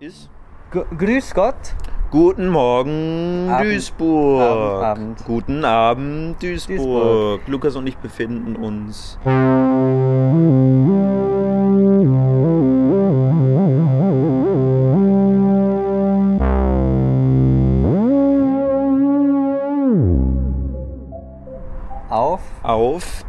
ist. G Grüß Gott. Guten Morgen, Abend. Duisburg. Abend, Abend. Guten Abend, Duisburg. Duisburg. Lukas und ich befinden uns.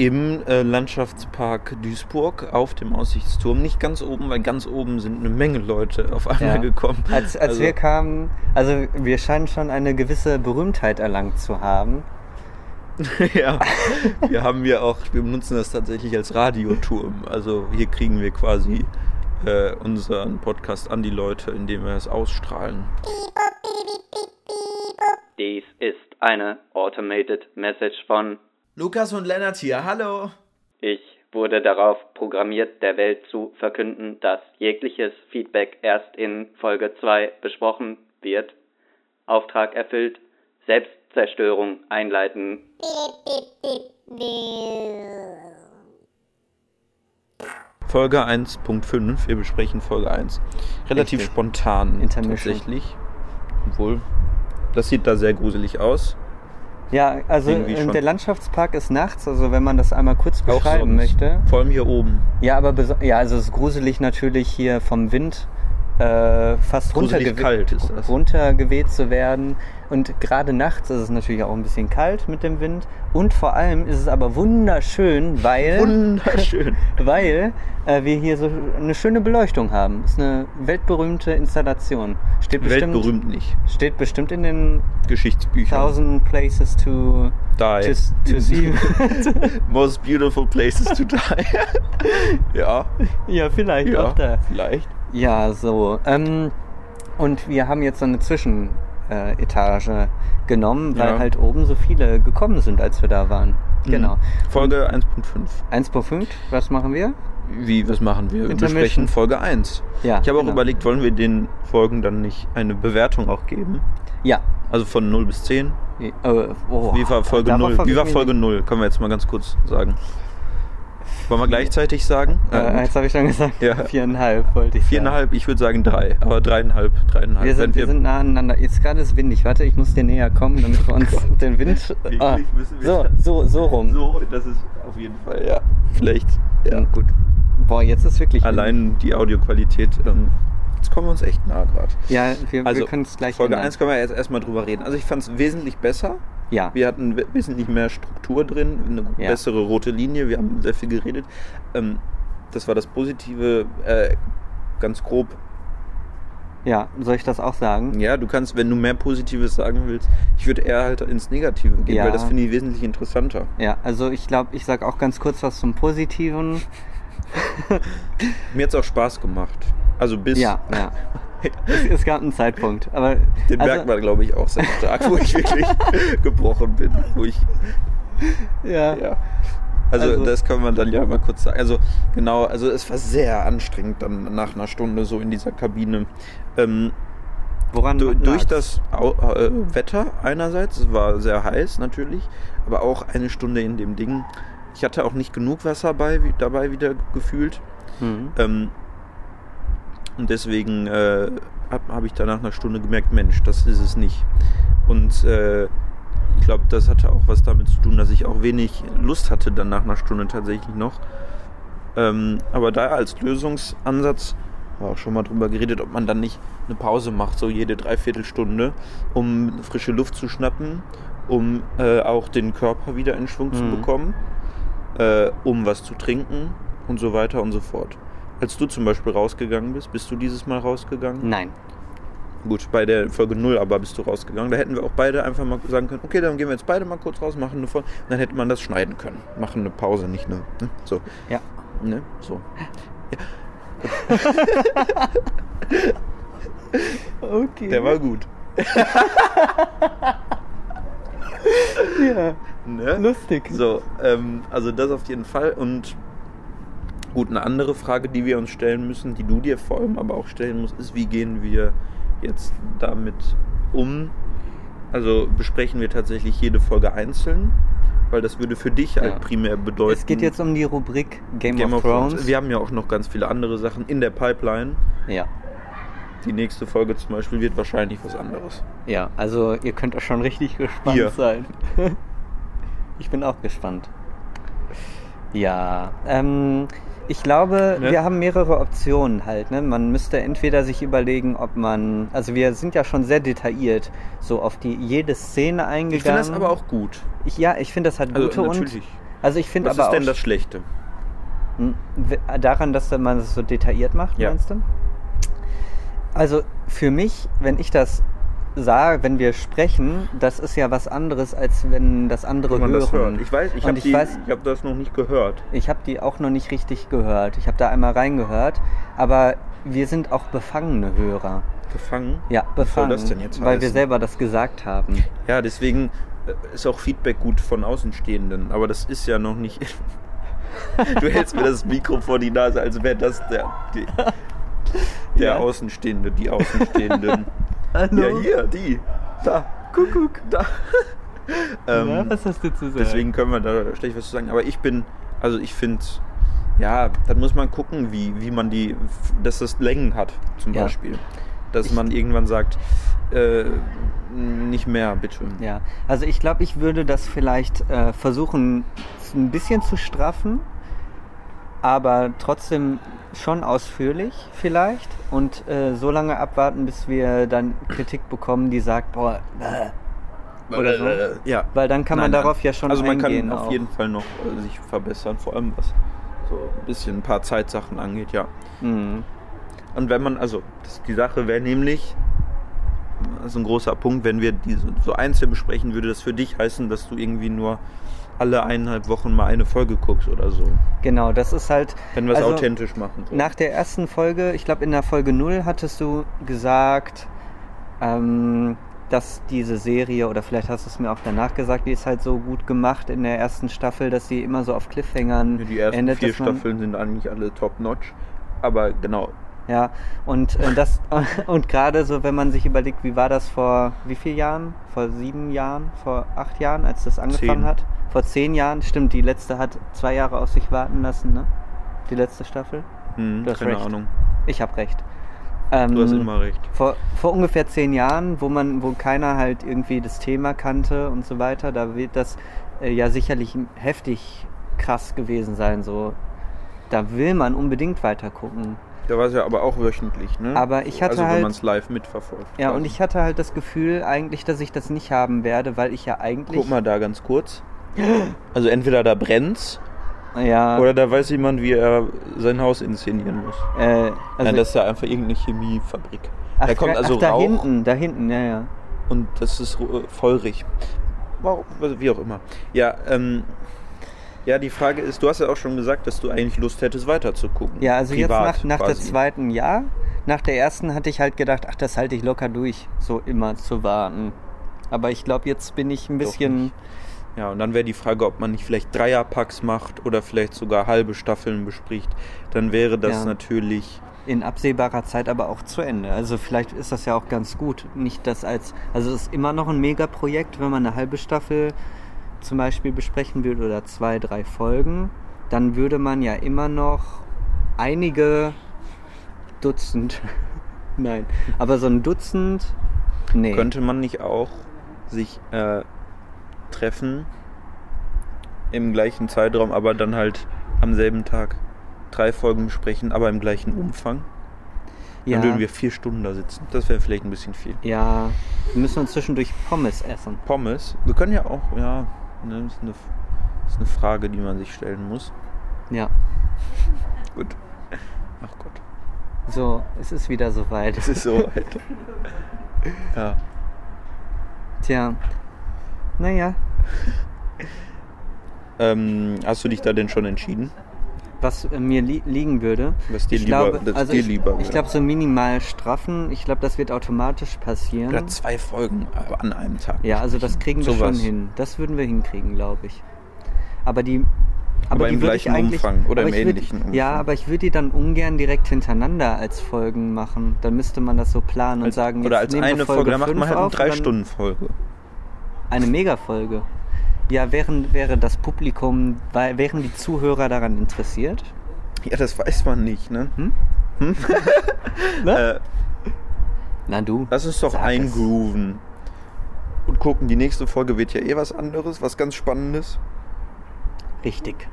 Im äh, Landschaftspark Duisburg auf dem Aussichtsturm. Nicht ganz oben, weil ganz oben sind eine Menge Leute auf einmal Ja. gekommen. Als, als Also- wir kamen, also wir scheinen schon eine gewisse Berühmtheit erlangt zu haben. ja, wir haben ja auch, wir benutzen das tatsächlich als Radioturm. Also hier kriegen wir quasi äh, unseren Podcast an die Leute, indem wir es ausstrahlen. Dies ist eine Automated Message von Lukas und Lennart hier, hallo. Ich wurde darauf programmiert, der Welt zu verkünden, dass jegliches Feedback erst in Folge 2 besprochen wird. Auftrag erfüllt, Selbstzerstörung einleiten. Folge 1.5, wir besprechen Folge 1. Relativ Richtig. spontan Intermission. tatsächlich. Obwohl, das sieht da sehr gruselig aus. Ja, also äh, schon. der Landschaftspark ist nachts, also wenn man das einmal kurz beschreiben möchte. Vor allem hier oben. Ja, aber ja, also es ist gruselig natürlich hier vom Wind äh, fast runtergewe kalt ist das. runtergeweht zu werden. Und gerade nachts ist es natürlich auch ein bisschen kalt mit dem Wind. Und vor allem ist es aber wunderschön, weil, Wunderschön. weil äh, wir hier so eine schöne Beleuchtung haben. Ist eine weltberühmte Installation. Steht bestimmt, Weltberühmt nicht. steht bestimmt in den Geschichtsbücher. Thousand Places to, Die. to, to see. Most beautiful places to die. ja, ja, vielleicht ja, auch da. vielleicht. Ja, so. Ähm, und wir haben jetzt so eine Zwischenetage äh, genommen, weil Ja. halt oben so viele gekommen sind, als wir da waren. Genau. Mhm. Folge 1.5. 1.5, was machen wir? Wie, was machen wir? Wir besprechen Folge 1. Ja, Ich habe auch genau. überlegt, wollen wir den Folgen dann nicht eine Bewertung auch geben? Ja. Also von 0 bis 10? Äh, oh, Wie war Folge darauf 0? hab Wie war Folge nicht- 0? Können wir jetzt mal ganz kurz sagen. Wollen wir gleichzeitig sagen? Äh, gut. jetzt habe ich schon gesagt, Ja. viereinhalb wollte ich sagen. Viereinhalb, ich würde sagen drei, aber dreieinhalb, dreieinhalb. Wir sind, Wenn wir sind nah aneinander. Jetzt gerade ist windig. Warte, ich muss dir näher kommen, damit wir uns den Wind. Ah, müssen wir- so, so, so rum. so, das ist auf jeden Fall, ja. Vielleicht, ja. Gut. Boah, jetzt ist wirklich. Allein die Audioqualität, ähm, jetzt kommen wir uns echt nah gerade. Ja, wir, Also, wir können es gleich. Folge ändern. 1 können wir jetzt erstmal drüber reden. Also ich fand es wesentlich besser. Ja. Wir hatten we- wesentlich mehr Struktur drin, eine Ja. bessere rote Linie, wir haben sehr viel geredet. Ähm, das war das Positive, äh, ganz grob. Ja, soll ich das auch sagen? Ja, du kannst, wenn du mehr Positives sagen willst, ich würde eher halt ins Negative gehen, Ja. weil das finde ich wesentlich interessanter. Ja, also ich glaube, ich sag auch ganz kurz was zum Positiven. Mir hat es auch Spaß gemacht. Also bis. Ja, ja. Es, es gab einen Zeitpunkt, aber Den also, merkt man, glaube ich, auch sehr stark, wo ich wirklich gebrochen bin. Wo ich, ja, ja. Also, Also- das kann man dann ja mal kurz sagen. Also genau, also es war sehr anstrengend dann nach einer Stunde so in dieser Kabine. Ähm, woran du, durch das äh, Wetter einerseits, es war sehr heiß natürlich, aber auch eine Stunde in dem Ding. Ich hatte auch nicht genug Wasser bei, wie, dabei wieder gefühlt. Mhm. Ähm, und deswegen äh, habe hab ich dann nach einer Stunde gemerkt, Mensch, das ist es nicht. Und äh, ich glaube, das hatte auch was damit zu tun, dass ich auch wenig Lust hatte dann nach einer Stunde tatsächlich noch. Ähm, aber da als Lösungsansatz war auch schon mal drüber geredet, ob man dann nicht eine Pause macht, so jede Dreiviertelstunde, um frische Luft zu schnappen, um äh, auch den Körper wieder in Schwung zu Mhm. bekommen, äh, um was zu trinken und so weiter und so fort. Als du zum Beispiel rausgegangen bist, bist du dieses Mal rausgegangen? Nein. Gut, bei der Folge 0 aber bist du rausgegangen. Da hätten wir auch beide einfach mal sagen können, okay, dann gehen wir jetzt beide mal kurz raus, machen eine Folge. Dann hätte man das schneiden können. Machen eine Pause, nicht eine. Ne? So. Ja. Ne? So. Okay. Der war gut. ja. Ne? lustig. So, ähm, also das auf jeden Fall. Und gut, eine andere Frage, die wir uns stellen müssen, die du dir vor allem aber auch stellen musst, ist, wie gehen wir jetzt damit um? Also besprechen wir tatsächlich jede Folge einzeln, weil das würde für dich halt Ja. primär bedeuten. Es geht jetzt um die Rubrik Game, Game of, Thrones. Thrones. Wir haben ja auch noch ganz viele andere Sachen in der Pipeline. ja. die nächste Folge zum Beispiel wird wahrscheinlich was anderes. Ja, also ihr könnt auch schon richtig gespannt Ihr. sein. ich bin auch gespannt. Ja, ähm, ich glaube, Ne? wir haben mehrere Optionen halt. Ne? Man müsste entweder sich überlegen, ob man, also wir sind ja schon sehr detailliert so auf die jede Szene eingegangen. Ich finde das aber auch gut. Ich, ja, ich finde, das hat Also gute und. natürlich. Also ich finde Was aber ist denn das Schlechte? Hm, Daran, dass man es so detailliert macht, Ja. meinst du? Also für mich, wenn ich das sage, wenn wir sprechen, das ist ja was anderes, als wenn das andere Wenn hören. das hört. Ich weiß, ich habe hab das noch nicht gehört. ich habe die auch noch nicht richtig gehört. Ich habe da einmal reingehört, aber wir sind auch befangene Hörer. Gefangen? Ja, soll befangen, das denn jetzt weil wir heißen? selber das gesagt haben. Ja, deswegen äh, ist auch Feedback gut von Außenstehenden. Aber das ist ja noch nicht. du hältst mir das Mikro vor die Nase, als wäre das der, die, der Ja. Außenstehende, die Außenstehenden. Ja, hier, die. Da. Kuckuck, da. ähm, ja, was hast du zu sagen? deswegen können wir da schlecht was zu sagen. Aber ich bin, also ich finde, ja, dann muss man gucken, wie, wie man die, dass das Längen hat, zum Ja. Beispiel. Dass Ich- man irgendwann sagt, äh, nicht mehr, bitte. Ja, also ich glaube, ich würde das vielleicht äh, versuchen, ein bisschen zu straffen, aber trotzdem schon ausführlich vielleicht und äh, so lange abwarten, bis wir dann Kritik bekommen, die sagt, boah, äh, oder so. Ja. Weil dann kann man Nein, darauf nein. ja schon Also man eingehen kann auf auch. jeden Fall noch äh, sich verbessern, vor allem was so ein bisschen ein paar Zeitsachen angeht, ja. Mhm. Und wenn man, also das, die Sache wäre nämlich, das ist ein großer Punkt, wenn wir diese so einzeln besprechen, würde das für dich heißen, dass du irgendwie nur alle eineinhalb Wochen mal eine Folge guckst oder so. Genau, das ist halt. Wenn wir es also, authentisch machen. So. Nach der ersten Folge, ich glaube in der Folge 0 hattest du gesagt, ähm, dass diese Serie, oder vielleicht hast du es mir auch danach gesagt, die ist halt so gut gemacht in der ersten Staffel, dass sie immer so auf Cliffhangern Ja, die ersten endet. vier Staffeln sind eigentlich alle top-notch. Aber genau, Ja, und äh, das und gerade so, wenn man sich überlegt, wie war das vor wie vielen Jahren? Vor sieben Jahren, vor acht Jahren, als das angefangen Zehn. hat? Vor zehn Jahren, stimmt, die letzte hat zwei Jahre auf sich warten lassen, ne? Die letzte Staffel. hm, Du hast keine recht. Ahnung. Ich habe recht. Ähm, Du hast immer recht. Vor, vor ungefähr zehn Jahren, wo man, wo keiner halt irgendwie das Thema kannte und so weiter, da wird das äh, ja sicherlich heftig krass gewesen sein. So, da will man unbedingt weiter gucken. Da war es ja aber auch wöchentlich, ne? Aber ich hatte also, halt- wenn man es live mitverfolgt. Ja, quasi. und ich hatte halt das Gefühl eigentlich, dass ich das nicht haben werde, weil ich ja eigentlich. Guck mal da ganz kurz. Also entweder da brennt's Ja. oder da weiß jemand, wie er sein Haus inszenieren muss. äh, also, Nein, das ist ja einfach irgendeine Chemiefabrik. ach, da kommt also ach, da Rauch hinten, da hinten, ja, ja. und das ist äh, feurig. Also, Wie auch immer. Ja, ähm, ja, die Frage ist, du hast ja auch schon gesagt, dass du eigentlich Lust hättest, weiter zu gucken. Ja, also Privat jetzt nach, nach der zweiten Jahr, nach der ersten hatte ich halt gedacht, ach, das halte ich locker durch, so immer zu warten. Aber ich glaube, jetzt bin ich ein Doch bisschen. nicht. Ja, und dann wäre die Frage, ob man nicht vielleicht Dreierpacks macht oder vielleicht sogar halbe Staffeln bespricht. Dann wäre das Ja. natürlich. in absehbarer Zeit aber auch zu Ende. Also vielleicht ist das ja auch ganz gut. Nicht das als, also es ist immer noch ein Megaprojekt, wenn man eine halbe Staffel zum Beispiel besprechen würde oder zwei, drei Folgen, dann würde man ja immer noch einige Dutzend, nein, aber so ein Dutzend, nee. Könnte man nicht auch sich äh, treffen im gleichen Zeitraum, aber dann halt am selben Tag drei Folgen besprechen, aber im gleichen Umfang? ja, Dann würden wir vier Stunden da sitzen. Das wäre vielleicht ein bisschen viel. ja, wir müssen uns zwischendurch Pommes essen. Pommes. Wir können ja auch, ja, ne, das, ist eine, das ist eine Frage, die man sich stellen muss. Ja, Gut. Ach Gott. so, es ist wieder soweit. Es ist so weit. ja. Tja, naja, Ähm, hast du dich da denn schon entschieden? was äh, mir li liegen würde. Was dir ich lieber- glaube, also dir ich, lieber ich glaube so minimal straffen. Ich glaube, das wird automatisch passieren. Oder zwei Folgen aber an einem Tag. ja, also das kriegen wir Sowas. schon hin. Das würden wir hinkriegen, glaube ich. Aber die Aber die im gleichen Umfang oder aber im ich würd- ähnlichen Umfang. Ja, aber ich würde die dann ungern direkt hintereinander als Folgen machen. Dann müsste man das so planen und Als, sagen, oder jetzt als wir eine Folge, dann macht man halt eine auf und dann 3-Stunden-Folge. Eine Megafolge. Ja, wären, wäre das Publikum, wären die Zuhörer daran interessiert? Ja, das weiß man nicht, ne? Hm? Hm? Ne? äh, Na du. Lass uns doch es. eingrooven. Und gucken, die nächste Folge wird ja eh was anderes, was ganz Spannendes. Richtig.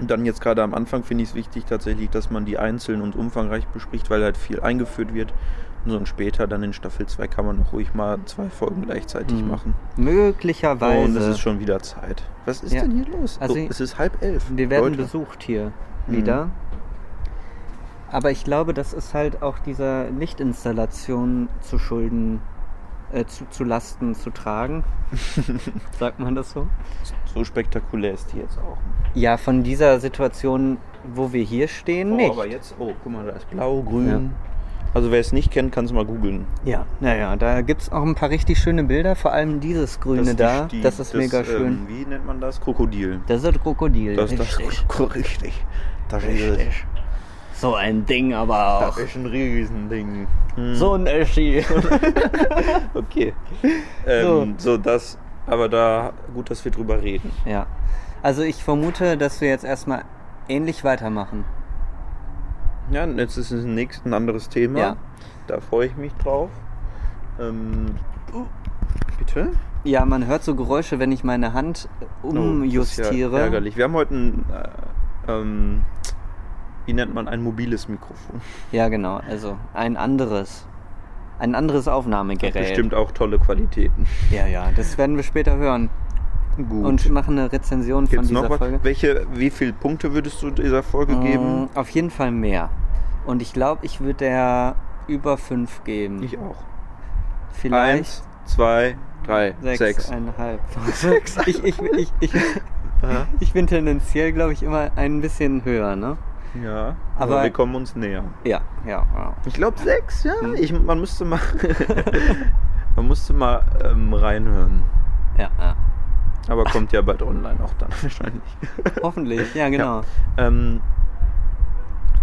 Und dann jetzt gerade am Anfang finde ich es wichtig tatsächlich, dass man die einzeln und umfangreich bespricht, weil halt viel eingeführt wird. Und so und später dann in Staffel 2 kann man noch ruhig mal zwei Folgen gleichzeitig Mhm. machen. Möglicherweise. Und es ist schon wieder Zeit. Was ist Ja. denn hier los? Also oh, es ist halb elf. Wir werden Leute. besucht hier wieder. Aber ich glaube, das ist halt auch dieser Lichtinstallation zu Schulden, äh, zu, zu Lasten zu tragen. Sagt man das so? So spektakulär ist die jetzt auch. Ja, von dieser Situation, wo wir hier stehen, Oh, nicht. aber jetzt, oh, guck mal, da ist blau, grün. Also wer es nicht kennt, kann es mal googeln. Ja, naja, da gibt es auch ein paar richtig schöne Bilder, vor allem dieses Grüne Das da. die- das ist mega schön. Ähm, wie nennt man das? Krokodil. das ist Krokodil. Das, das richtig. richtig. Das ist, richtig. So ein Ding aber auch. das ist ein Riesending. Hm. So ein Eschi. Okay. Ähm, so. das, aber da, gut, dass wir drüber reden. Ja. Also ich vermute, dass wir jetzt erstmal ähnlich weitermachen. Ja, jetzt ist es nächst ein anderes Thema. Ja. Da freue ich mich drauf. Ähm, bitte? Ja, man hört so Geräusche, wenn ich meine Hand äh, Oh, das ist umjustiere. Ja ärgerlich. Wir haben heute ein, äh, ähm, wie nennt man, ein mobiles Mikrofon. Ja, genau. Also ein anderes. Ein anderes Hat Aufnahmegerät. bestimmt auch tolle Qualitäten. Ja, ja, das werden wir später hören. Gut. Und machen eine Rezension von Gibt's dieser noch was? Folge. Welche, wie viele Punkte würdest du dieser Folge geben? Mm, Auf jeden Fall mehr. Und ich glaube, ich würde der über 5 geben. Ich auch. Vielleicht Eins, zwei, drei, sechs. sechseinhalb. Sechs. Ich, ich, ich, ich, ich bin tendenziell, glaube ich, immer ein bisschen höher, ne? Ja, aber, Aber- wir kommen uns näher. Ja, ja, ja. Ich glaube sechs, ja. Hm. Ich, man müsste mal, man musste mal ähm, reinhören. Ja, ja. Aber kommt ja bald online auch dann wahrscheinlich. Hoffentlich, ja, genau. Ähm,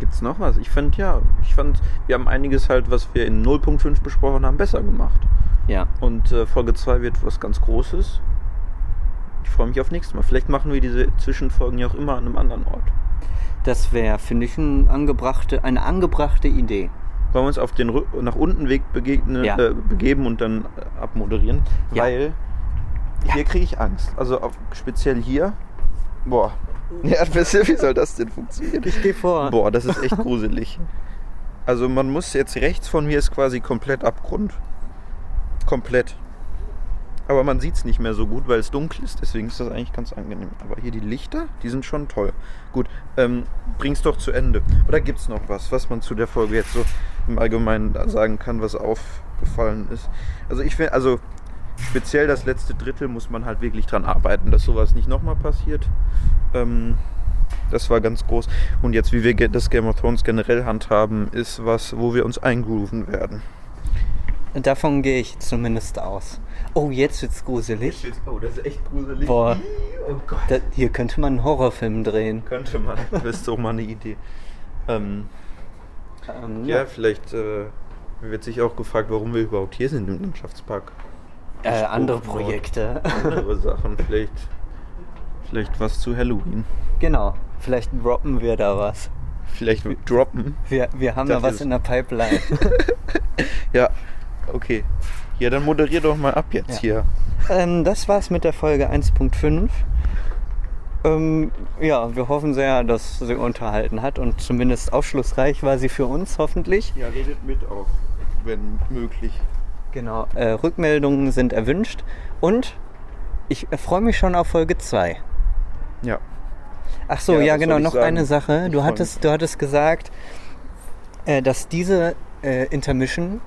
gibt's noch was? Ich fand ja, ich fand, wir haben einiges halt, was wir in 0.5 besprochen haben, besser gemacht. Ja. Und äh, Folge 2 wird was ganz Großes. Ich freue mich auf nächstes Mal. Vielleicht machen wir diese Zwischenfolgen ja auch immer an einem anderen Ort. Das wäre, finde ich, ein angebrachte, eine angebrachte Idee. Wollen wir uns auf den nach unten Weg begegnen, Ja. äh, begeben und dann äh, abmoderieren? Ja. Weil hier kriege ich Angst. Also speziell hier. Boah. Ja, wie soll das denn funktionieren? Ich gehe vor. Boah, das ist echt gruselig. Also man muss jetzt rechts von mir ist quasi komplett Abgrund. Komplett. Aber man sieht es nicht mehr so gut, weil es dunkel ist. Deswegen ist das eigentlich ganz angenehm. Aber hier die Lichter, die sind schon toll. Gut, ähm, bring's doch zu Ende. Oder gibt's noch was, was man zu der Folge jetzt so im Allgemeinen sagen kann, was aufgefallen ist? Also ich finde, also speziell das letzte Drittel muss man halt wirklich dran arbeiten, dass sowas nicht nochmal passiert. Ähm, das war ganz groß. Und jetzt, wie wir das Game of Thrones generell handhaben, ist was, wo wir uns eingrooven werden. Davon gehe ich zumindest aus. Oh, jetzt wird's gruselig. Oh, das ist echt gruselig. Boah. Oh Gott. Da, hier könnte man einen Horrorfilm drehen. Könnte man. Das ist doch mal eine Idee. Ähm, Ähm, ja, vielleicht äh, wird sich auch gefragt, warum wir überhaupt hier sind im Landschaftspark. Äh, andere. Projekte. Andere Sachen, vielleicht, vielleicht was zu Halloween. genau. Vielleicht droppen wir da was. Vielleicht droppen. Wir, wir haben da was in der Pipeline. Ja, okay. Ja, dann moderier doch mal ab jetzt hier. ähm, das war's mit der Folge 1.5. Ähm, ja, wir hoffen sehr, dass sie unterhalten hat und zumindest aufschlussreich war sie für uns, hoffentlich. Ja, redet mit auch, wenn möglich. Genau. Äh, Rückmeldungen sind erwünscht und ich freue mich schon auf Folge 2. Ja. Ach so, Ja, ja, genau, noch sagen? eine Sache. Du hattest, du hattest gesagt, äh, dass diese äh, Intermission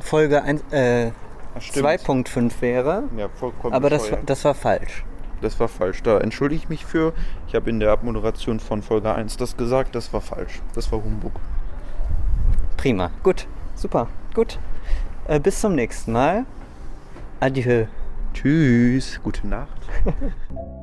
Folge ein- äh, Ach, stimmt. 2.5 wäre, Ja, vollkommen aber das, war- das war falsch. Das war falsch. Da entschuldige ich mich für. Ich habe in der Abmoderation von Folge 1 das gesagt. Das war falsch. Das war Humbug. Prima. Gut. Super. Gut. Äh, bis zum nächsten Mal. Adieu. Tschüss. Gute Nacht.